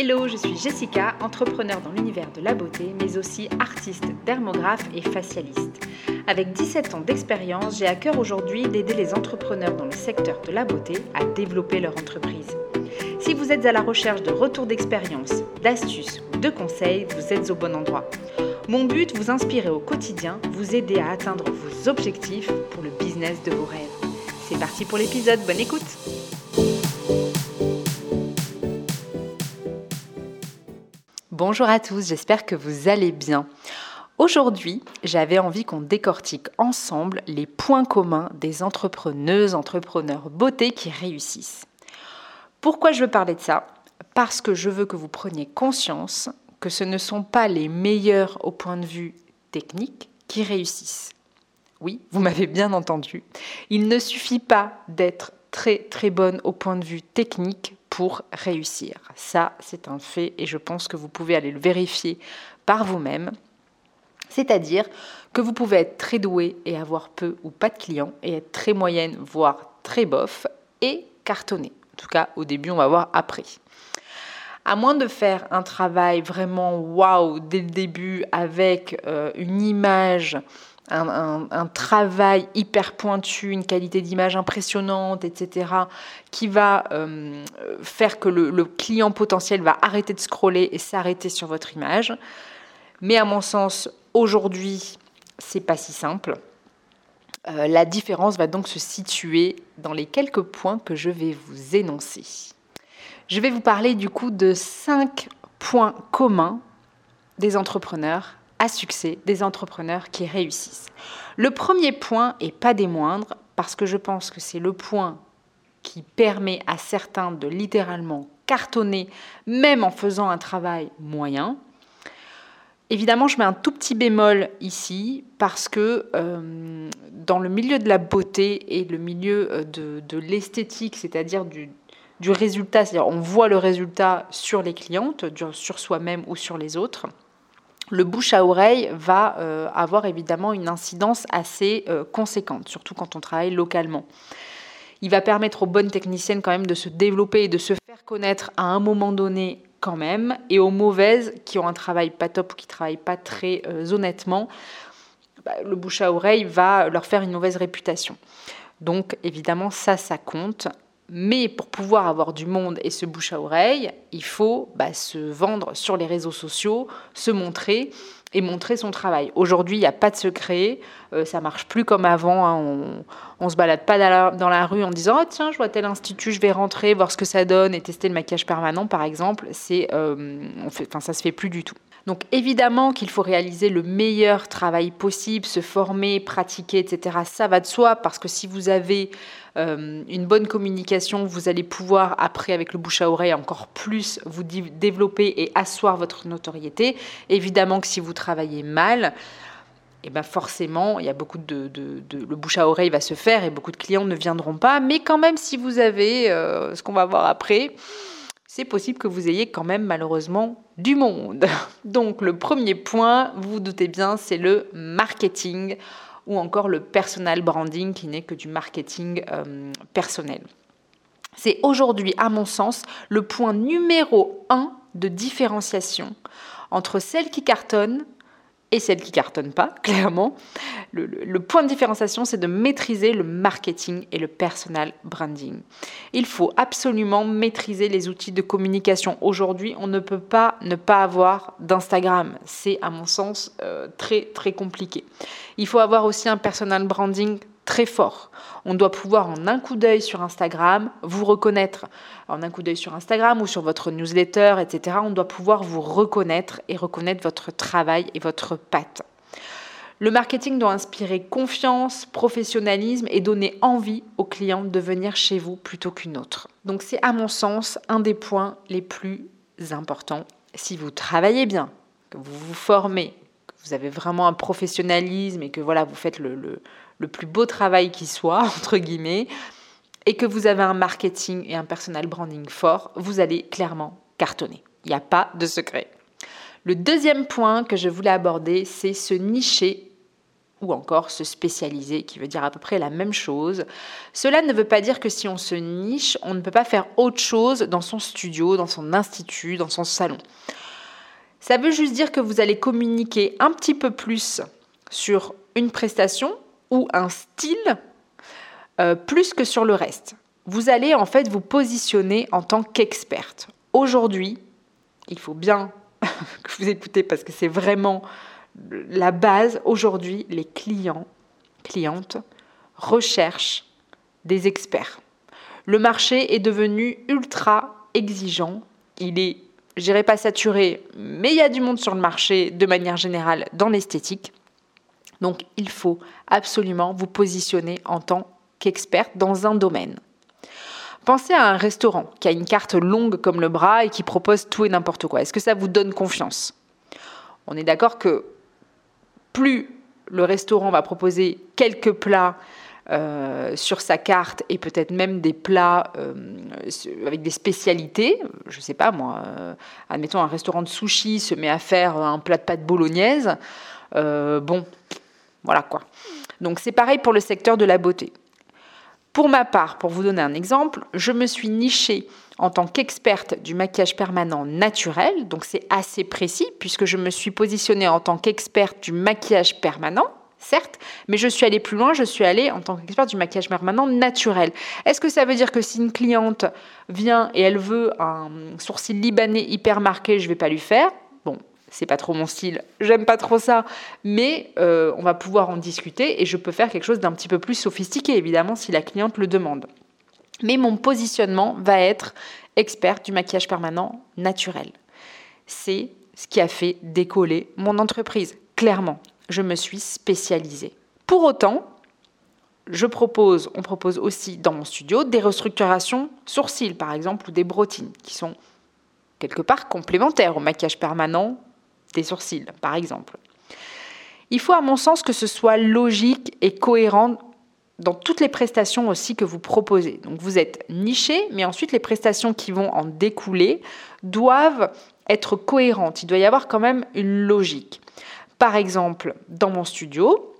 Hello, je suis Jessica, entrepreneur dans l'univers de la beauté, mais aussi artiste, dermographe et facialiste. Avec 17 ans d'expérience, j'ai à cœur aujourd'hui d'aider les entrepreneurs dans le secteur de la beauté à développer leur entreprise. Si vous êtes à la recherche de retours d'expérience, d'astuces ou de conseils, vous êtes au bon endroit. Mon but, vous inspirer au quotidien, vous aider à atteindre vos objectifs pour le business de vos rêves. C'est parti pour l'épisode, bonne écoute Bonjour à tous, j'espère que vous allez bien. Aujourd'hui, j'avais envie qu'on décortique ensemble les points communs des entrepreneuses, entrepreneurs beauté qui réussissent. Pourquoi je veux parler de ça? Parce que je veux que vous preniez conscience que ce ne sont pas les meilleurs au point de vue technique qui réussissent. Oui, vous m'avez bien entendu. Il ne suffit pas d'être très très bonne au point de vue technique pour réussir. Ça, c'est un fait et je pense que vous pouvez aller le vérifier par vous-même. C'est-à-dire que vous pouvez être très doué et avoir peu ou pas de clients et être très moyenne, voire très bof et cartonner. En tout cas, au début, on va voir après. À moins de faire un travail vraiment waouh dès le début avec euh, une image un, travail hyper pointu, une qualité d'image impressionnante, etc., qui va euh, faire que le, client potentiel va arrêter de scroller et s'arrêter sur votre image. Mais à mon sens, aujourd'hui, c'est pas si simple. Euh, la différence va donc se situer dans les quelques points que je vais vous énoncer. Je vais vous parler du coup de cinq points communs des entrepreneurs à succès des entrepreneurs qui réussissent. Le premier point, et pas des moindres, parce que je pense que c'est le point qui permet à certains de littéralement cartonner, même en faisant un travail moyen. Évidemment, je mets un tout petit bémol ici parce que euh, dans le milieu de la beauté et le milieu euh, de, l'esthétique, c'est-à-dire du, résultat, c'est-à-dire on voit le résultat sur les clientes, sur soi-même ou sur les autres, le bouche à oreille va euh, avoir évidemment une incidence assez conséquente, surtout quand on travaille localement. Il va permettre aux bonnes techniciennes quand même de se développer et de se faire connaître à un moment donné quand même, et aux mauvaises qui ont un travail pas top ou qui travaillent pas très euh, honnêtement, bah, le bouche à oreille va leur faire une mauvaise réputation. Donc évidemment ça, ça compte. Mais pour pouvoir avoir du monde et se bouche à oreille, il faut bah, se vendre sur les réseaux sociaux, se montrer et montrer son travail. Aujourd'hui, il n'y a pas de secret, euh, ça marche plus comme avant. Hein. on ne se balade pas dans la, rue en disant oh, tiens, je vois tel institut, je vais rentrer, voir ce que ça donne et tester le maquillage permanent, par exemple. C'est, euh, on ça se fait plus du tout. Donc évidemment qu'il faut réaliser le meilleur travail possible, se former, pratiquer, etc. Ça va de soi parce que si vous avez euh, une bonne communication, vous allez pouvoir après avec le bouche à oreille encore plus vous développer et asseoir votre notoriété. Évidemment que si vous travaillez mal, et eh ben forcément, il y a beaucoup de, le bouche à oreille va se faire et beaucoup de clients ne viendront pas. Mais quand même, si vous avez euh, ce qu'on va voir après, c'est possible que vous ayez quand même malheureusement du monde. Donc le premier point, vous vous doutez bien, c'est le marketing ou encore le personal branding qui n'est que du marketing euh, personnel. C'est aujourd'hui, à mon sens, le point numéro un de différenciation entre celles qui cartonnent et celles qui cartonnent pas, clairement. Le, point de différenciation, c'est de maîtriser le marketing et le personal branding. Il faut absolument maîtriser les outils de communication. Aujourd'hui, on ne peut pas ne pas avoir d'Instagram. C'est, à mon sens, euh, très, très compliqué. Il faut avoir aussi un personal branding très fort. On doit pouvoir en un coup d'œil sur Instagram vous reconnaître. En un coup d'œil sur Instagram ou sur votre newsletter, etc. On doit pouvoir vous reconnaître et reconnaître votre travail et votre patte. Le marketing doit inspirer confiance, professionnalisme et donner envie aux clients de venir chez vous plutôt qu'une autre. Donc c'est à mon sens un des points les plus importants. Si vous travaillez bien, que vous vous formez, que vous avez vraiment un professionnalisme et que voilà, vous faites le, le plus beau travail qui soit, entre guillemets, et que vous avez un marketing et un personal branding fort, vous allez clairement cartonner. Il n'y a pas de secret. Le deuxième point que je voulais aborder, c'est se nicher ou encore se spécialiser, qui veut dire à peu près la même chose. Cela ne veut pas dire que si on se niche, on ne peut pas faire autre chose dans son studio, dans son institut, dans son salon. Ça veut juste dire que vous allez communiquer un petit peu plus sur une prestation ou un style euh, plus que sur le reste. Vous allez en fait vous positionner en tant qu'experte. Aujourd'hui, il faut bien que vous écoutez parce que c'est vraiment la base. Aujourd'hui, les clients, clientes recherchent des experts. Le marché est devenu ultra exigeant. Il est, je dirais pas saturé, mais il y a du monde sur le marché de manière générale dans l'esthétique. Donc, il faut absolument vous positionner en tant qu'experte dans un domaine. Pensez à un restaurant qui a une carte longue comme le bras et qui propose tout et n'importe quoi. Est-ce que ça vous donne confiance? On est d'accord que plus le restaurant va proposer quelques plats euh, sur sa carte et peut-être même des plats euh, avec des spécialités. Je ne sais pas moi, euh, admettons un restaurant de sushi se met à faire un plat de pâte bolognaise. bon, voilà quoi. Donc c'est pareil pour le secteur de la beauté. Pour ma part, pour vous donner un exemple, je me suis nichée en tant qu'experte du maquillage permanent naturel, donc c'est assez précis puisque je me suis positionnée en tant qu'experte du maquillage permanent, certes, mais je suis allée plus loin, je suis allée en tant qu'experte du maquillage permanent naturel. Est-ce que ça veut dire que si une cliente vient et elle veut un sourcil libanais hyper marqué, je ne vais pas lui faire? Bon, c'est pas trop mon style, j'aime pas trop ça, mais euh, on va pouvoir en discuter et je peux faire quelque chose d'un petit peu plus sophistiqué, évidemment, si la cliente le demande. Mais mon positionnement va être experte du maquillage permanent naturel. C'est ce qui a fait décoller mon entreprise. Clairement, je me suis spécialisée. Pour autant, je propose, on propose aussi dans mon studio des restructurations sourcils, par exemple, ou des brotines, qui sont quelque part complémentaires au maquillage permanent des sourcils, par exemple. Il faut, à mon sens, que ce soit logique et cohérent dans toutes les prestations aussi que vous proposez. Donc vous êtes niché, mais ensuite les prestations qui vont en découler doivent être cohérentes. Il doit y avoir quand même une logique. Par exemple, dans mon studio,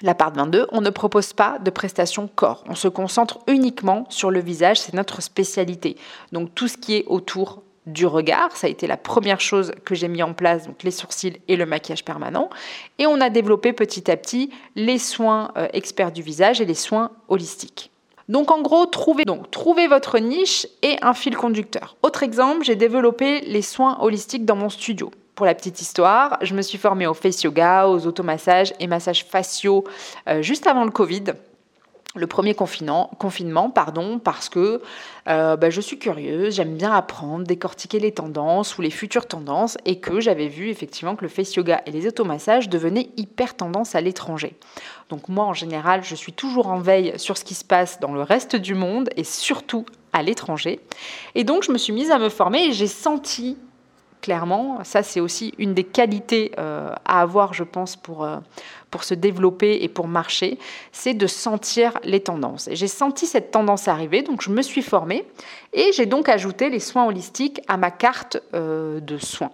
la part 22, on ne propose pas de prestations corps. On se concentre uniquement sur le visage, c'est notre spécialité. Donc tout ce qui est autour du regard. Ça a été la première chose que j'ai mis en place, donc les sourcils et le maquillage permanent. Et on a développé petit à petit les soins euh, experts du visage et les soins holistiques. Donc en gros, trouvez, donc, votre niche et un fil conducteur. Autre exemple, j'ai développé les soins holistiques dans mon studio. Pour la petite histoire, je me suis formée au face yoga, aux automassages et massages faciaux euh, juste avant le Covid le premier confinement, pardon, parce que euh, bah, je suis curieuse, j'aime bien apprendre, décortiquer les tendances ou les futures tendances, et que j'avais vu effectivement que le face yoga et les automassages devenaient hyper tendance à l'étranger. Donc moi, en général, je suis toujours en veille sur ce qui se passe dans le reste du monde et surtout à l'étranger. Et donc, je me suis mise à me former et j'ai senti clairement. Ça, c'est aussi une des qualités euh, à avoir, je pense, pour, euh, pour se développer et pour marcher, c'est de sentir les tendances. J'ai senti cette tendance arriver, donc je me suis formée et j'ai donc ajouté les soins holistiques à ma carte euh, de soins.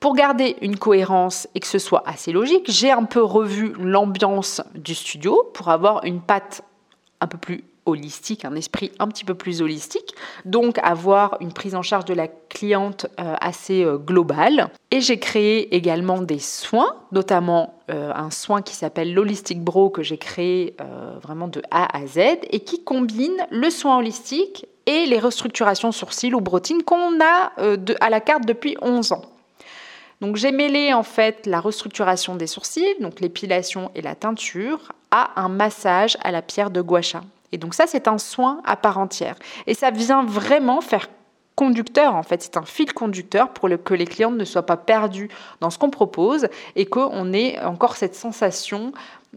Pour garder une cohérence et que ce soit assez logique, j'ai un peu revu l'ambiance du studio pour avoir une patte un peu plus holistique, un esprit un petit peu plus holistique, donc avoir une prise en charge de la cliente euh, assez euh, globale. Et j'ai créé également des soins, notamment euh, un soin qui s'appelle l'Holistic Bro que j'ai créé vraiment de A à Z et qui combine le soin holistique et les restructurations sourcils ou brotines qu'on a à la carte depuis 11 ans. Donc j'ai mêlé en fait la restructuration des sourcils, donc l'épilation et la teinture, à un massage à la pierre de gua et donc ça, c'est un soin à part entière. Et ça vient vraiment faire conducteur en fait, c'est un fil conducteur pour que les clientes ne soient pas perdues dans ce qu'on propose et qu'on ait encore cette sensation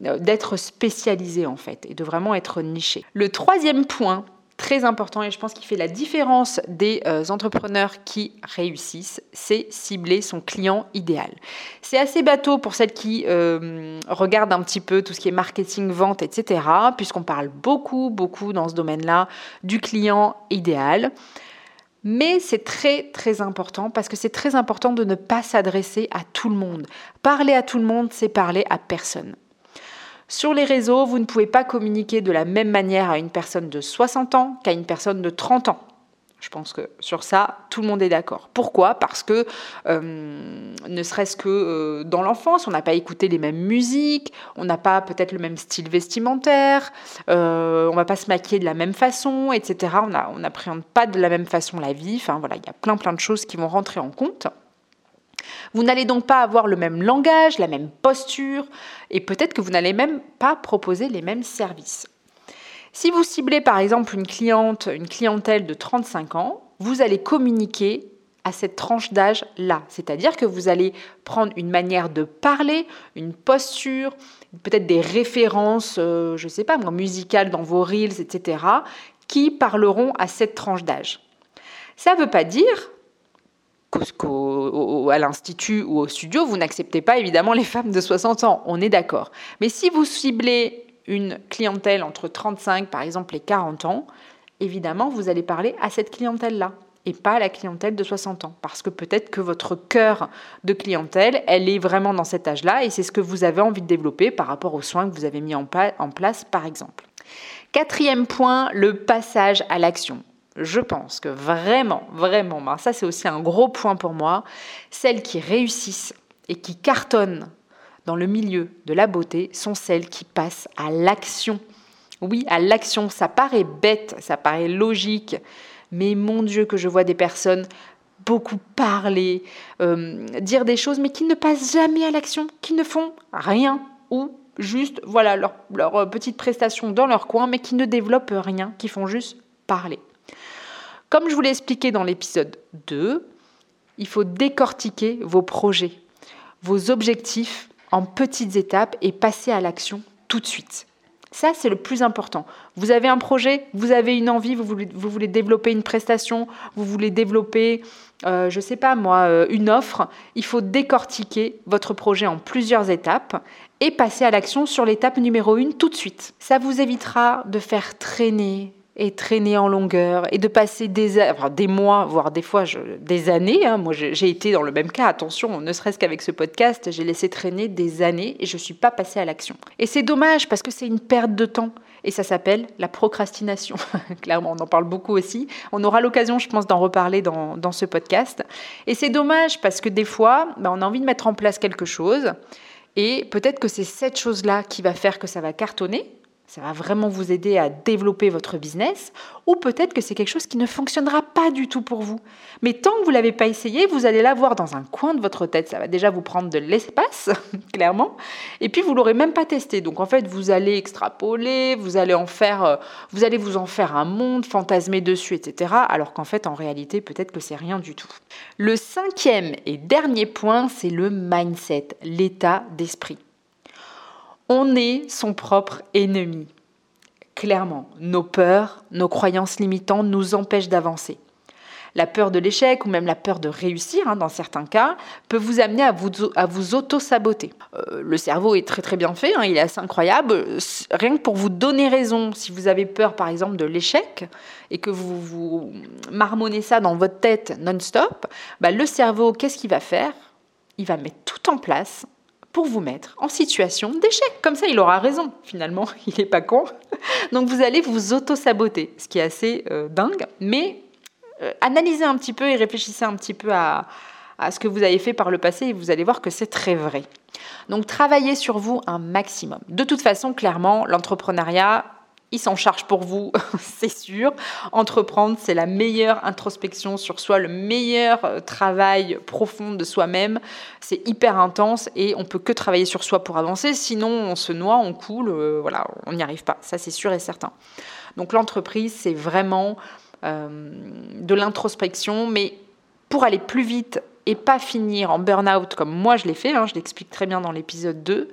euh, d'être spécialisé en fait et de vraiment être niché. Le troisième point très important et je pense qu'il fait la différence des euh, entrepreneurs qui réussissent, c'est cibler son client idéal. C'est assez bateau pour celles qui euh, regardent un petit peu tout ce qui est marketing, vente, etc., puisqu'on parle beaucoup, beaucoup dans ce domaine-là du client idéal. Mais c'est très très important parce que c'est très important de ne pas s'adresser à tout le monde. Parler à tout le monde, c'est parler à personne. Sur les réseaux, vous ne pouvez pas communiquer de la même manière à une personne de 60 ans qu'à une personne de 30 ans. Je pense que sur ça, tout le monde est d'accord. Pourquoi? Parce que, euh, ne serait-ce que euh, dans l'enfance, on n'a pas écouté les mêmes musiques, on n'a pas peut-être le même style vestimentaire, euh, on va pas se maquiller de la même façon, etc. On n'appréhende pas de la même façon la vie. Enfin voilà, il y a plein plein de choses qui vont rentrer en compte. Vous n'allez donc pas avoir le même langage, la même posture, et peut-être que vous n'allez même pas proposer les mêmes services. Si vous ciblez par exemple une cliente, une clientèle de 35 ans, vous allez communiquer à cette tranche d'âge-là. C'est-à-dire que vous allez prendre une manière de parler, une posture, peut-être des références, euh, je ne sais pas musicales dans vos reels, etc., qui parleront à cette tranche d'âge. Ça ne veut pas dire qu'à l'institut ou au studio, vous n'acceptez pas évidemment les femmes de 60 ans, on est d'accord. Mais si vous ciblez une clientèle entre 35 par exemple et 40 ans, évidemment vous allez parler à cette clientèle-là et pas à la clientèle de 60 ans. Parce que peut-être que votre cœur de clientèle, elle est vraiment dans cet âge-là et c'est ce que vous avez envie de développer par rapport aux soins que vous avez mis en, place, par exemple. Quatrième point, le passage à l'action je pense que vraiment, vraiment, ben ça c'est aussi un gros point pour moi, celles qui réussissent et qui cartonnent dans le milieu de la beauté sont celles qui passent à l'action. Oui, à l'action, ça paraît bête, ça paraît logique, mais mon Dieu que je vois des personnes beaucoup parler, euh, dire des choses, mais qui ne passent jamais à l'action, qui ne font rien ou juste, voilà, leur, leur petite prestation dans leur coin, mais qui ne développent rien, qui font juste parler. Comme je vous l'ai expliqué dans l'épisode 2, il faut décortiquer vos projets, vos objectifs en petites étapes et passer à l'action tout de suite. Ça, c'est le plus important. Vous avez un projet, vous avez une envie, vous voulez, développer une prestation, vous voulez développer, euh, je ne sais pas moi, euh, une offre. Il faut décortiquer votre projet en plusieurs étapes et passer à l'action sur l'étape numéro 1 tout de suite. Ça vous évitera de faire traîner et traîner en longueur et de passer des, des mois, voire des fois des années. Hein. Moi, j'ai été dans le même cas. Attention, ne serait-ce qu'avec ce podcast, j'ai laissé traîner des années et je ne suis pas passée à l'action. Et c'est dommage parce que c'est une perte de temps. Et ça s'appelle la procrastination. Clairement, on en parle beaucoup aussi. On aura l'occasion, je pense, d'en reparler dans, dans, ce podcast. Et c'est dommage parce que des fois, ben, on a envie de mettre en place quelque chose. Et peut-être que c'est cette chose-là qui va faire que ça va cartonner, ça va vraiment vous aider à développer votre business, ou peut-être que c'est quelque chose qui ne fonctionnera pas du tout pour vous. Mais tant que vous ne l'avez pas essayé, vous allez l'avoir dans un coin de votre tête. Ça va déjà vous prendre de l'espace, clairement, et puis vous l'aurez même pas testé. Donc en fait, vous allez extrapoler, vous allez en faire, euh, vous allez vous en faire un monde, fantasmer dessus, etc. Alors qu'en fait, en réalité, peut-être que c'est rien du tout. Le cinquième et dernier point, c'est le mindset, l'état d'esprit. On est son propre ennemi. Clairement, nos peurs, nos croyances limitantes nous empêchent d'avancer. La peur de l'échec ou même la peur de réussir, hein, dans certains cas, peut vous amener à vous, à vous auto-saboter. Euh, le cerveau est très très bien fait, hein, il est assez incroyable. Rien que pour vous donner raison, si vous avez peur par exemple de l'échec et que vous, vous marmonnez ça dans votre tête non-stop, bah, le cerveau, qu'est-ce qu'il va faire? Il va mettre tout en place pour vous mettre en situation d'échec. Comme ça, il aura raison, finalement, il n'est pas con. Donc vous allez vous auto-saboter, ce qui est assez euh, dingue. Mais euh, analysez un petit peu et réfléchissez un petit peu à, à ce que vous avez fait par le passé et vous allez voir que c'est très vrai. Donc travaillez sur vous un maximum. De toute façon, clairement, l'entrepreneuriat, il s'en charge pour vous, c'est sûr. Entreprendre, c'est la meilleure introspection sur soi, le meilleur euh, travail profond de soi-même. C'est hyper intense et on peut que travailler sur soi pour avancer. Sinon, on se noie, on coule, euh, voilà, on n'y arrive pas. Ça, c'est sûr et certain. Donc l'entreprise, c'est vraiment euh, de l'introspection, mais pour aller plus vite et pas finir en burn-out comme moi je l'ai fait, hein, je l'explique très bien dans l'épisode 2,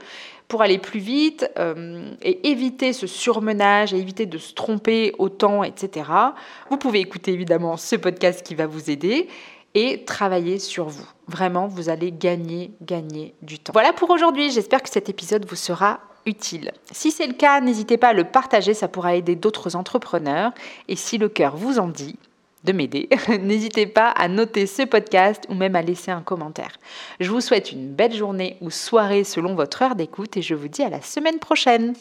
pour aller plus vite euh, et éviter ce surmenage éviter de se tromper autant, etc. Vous pouvez écouter évidemment ce podcast qui va vous aider et travailler sur vous. Vraiment, vous allez gagner, gagner du temps. Voilà pour aujourd'hui. J'espère que cet épisode vous sera utile. Si c'est le cas, n'hésitez pas à le partager, ça pourra aider d'autres entrepreneurs. Et si le cœur vous en dit, de m'aider, n'hésitez pas à noter ce podcast ou même à laisser un commentaire. Je vous souhaite une belle journée ou soirée selon votre heure d'écoute et je vous dis à la semaine prochaine.